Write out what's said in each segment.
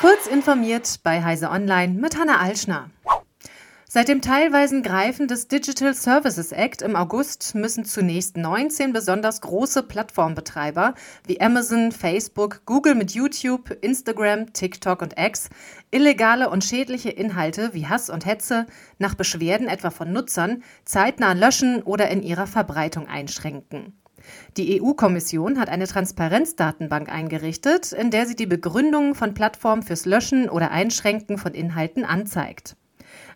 Kurz informiert bei Heise Online mit Hanna Alschner. Seit dem teilweisen Greifen des Digital Services Act im August müssen zunächst 19 besonders große Plattformbetreiber wie Amazon, Facebook, Google mit YouTube, Instagram, TikTok und X illegale und schädliche Inhalte wie Hass und Hetze nach Beschwerden etwa von Nutzern zeitnah löschen oder in ihrer Verbreitung einschränken. Die EU-Kommission hat eine Transparenzdatenbank eingerichtet, in der sie die Begründungen von Plattformen fürs Löschen oder Einschränken von Inhalten anzeigt.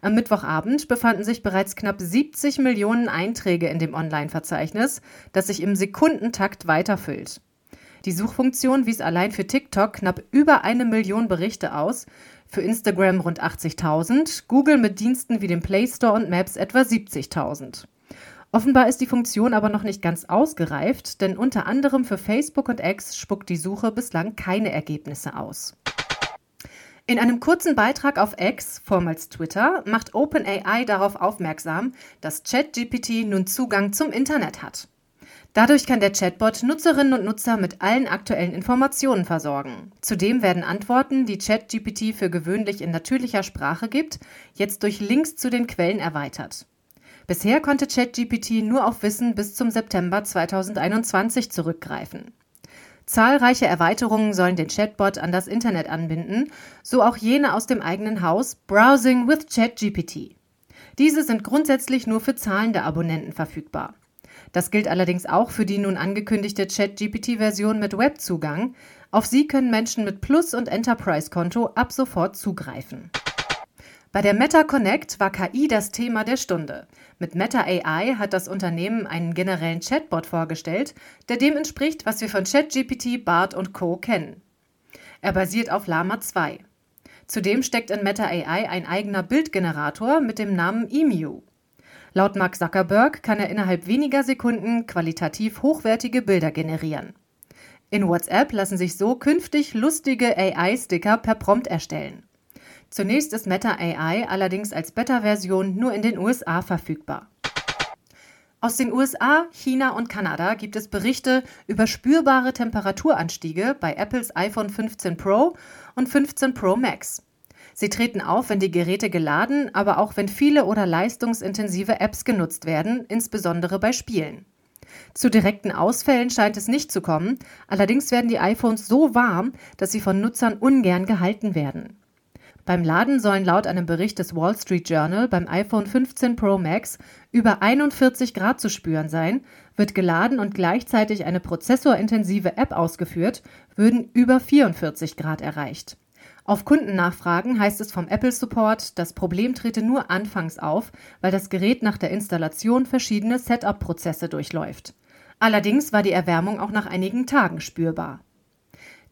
Am Mittwochabend befanden sich bereits knapp 70 Millionen Einträge in dem Online-Verzeichnis, das sich im Sekundentakt weiterfüllt. Die Suchfunktion wies allein für TikTok knapp über eine Million Berichte aus, für Instagram rund 80.000, Google mit Diensten wie dem Play Store und Maps etwa 70.000. Offenbar ist die Funktion aber noch nicht ganz ausgereift, denn unter anderem für Facebook und X spuckt die Suche bislang keine Ergebnisse aus. In einem kurzen Beitrag auf X, vormals Twitter, macht OpenAI darauf aufmerksam, dass ChatGPT nun Zugang zum Internet hat. Dadurch kann der Chatbot Nutzerinnen und Nutzer mit allen aktuellen Informationen versorgen. Zudem werden Antworten, die ChatGPT für gewöhnlich in natürlicher Sprache gibt, jetzt durch Links zu den Quellen erweitert. Bisher konnte ChatGPT nur auf Wissen bis zum September 2021 zurückgreifen. Zahlreiche Erweiterungen sollen den Chatbot an das Internet anbinden, so auch jene aus dem eigenen Haus Browsing with ChatGPT. Diese sind grundsätzlich nur für zahlende Abonnenten verfügbar. Das gilt allerdings auch für die nun angekündigte ChatGPT-Version mit Webzugang. Auf sie können Menschen mit Plus- und Enterprise-Konto ab sofort zugreifen. Bei der Meta Connect war KI das Thema der Stunde. Mit Meta AI hat das Unternehmen einen generellen Chatbot vorgestellt, der dem entspricht, was wir von ChatGPT, BART und Co. kennen. Er basiert auf Lama 2. Zudem steckt in Meta AI ein eigener Bildgenerator mit dem Namen EMU. Laut Mark Zuckerberg kann er innerhalb weniger Sekunden qualitativ hochwertige Bilder generieren. In WhatsApp lassen sich so künftig lustige AI-Sticker per Prompt erstellen. Zunächst ist Meta AI allerdings als Beta-Version nur in den USA verfügbar. Aus den USA, China und Kanada gibt es Berichte über spürbare Temperaturanstiege bei Apples iPhone 15 Pro und 15 Pro Max. Sie treten auf, wenn die Geräte geladen, aber auch wenn viele oder leistungsintensive Apps genutzt werden, insbesondere bei Spielen. Zu direkten Ausfällen scheint es nicht zu kommen, allerdings werden die iPhones so warm, dass sie von Nutzern ungern gehalten werden. Beim Laden sollen laut einem Bericht des Wall Street Journal beim iPhone 15 Pro Max über 41 Grad zu spüren sein, wird geladen und gleichzeitig eine prozessorintensive App ausgeführt, würden über 44 Grad erreicht. Auf Kundennachfragen heißt es vom Apple Support, das Problem trete nur anfangs auf, weil das Gerät nach der Installation verschiedene Setup-Prozesse durchläuft. Allerdings war die Erwärmung auch nach einigen Tagen spürbar.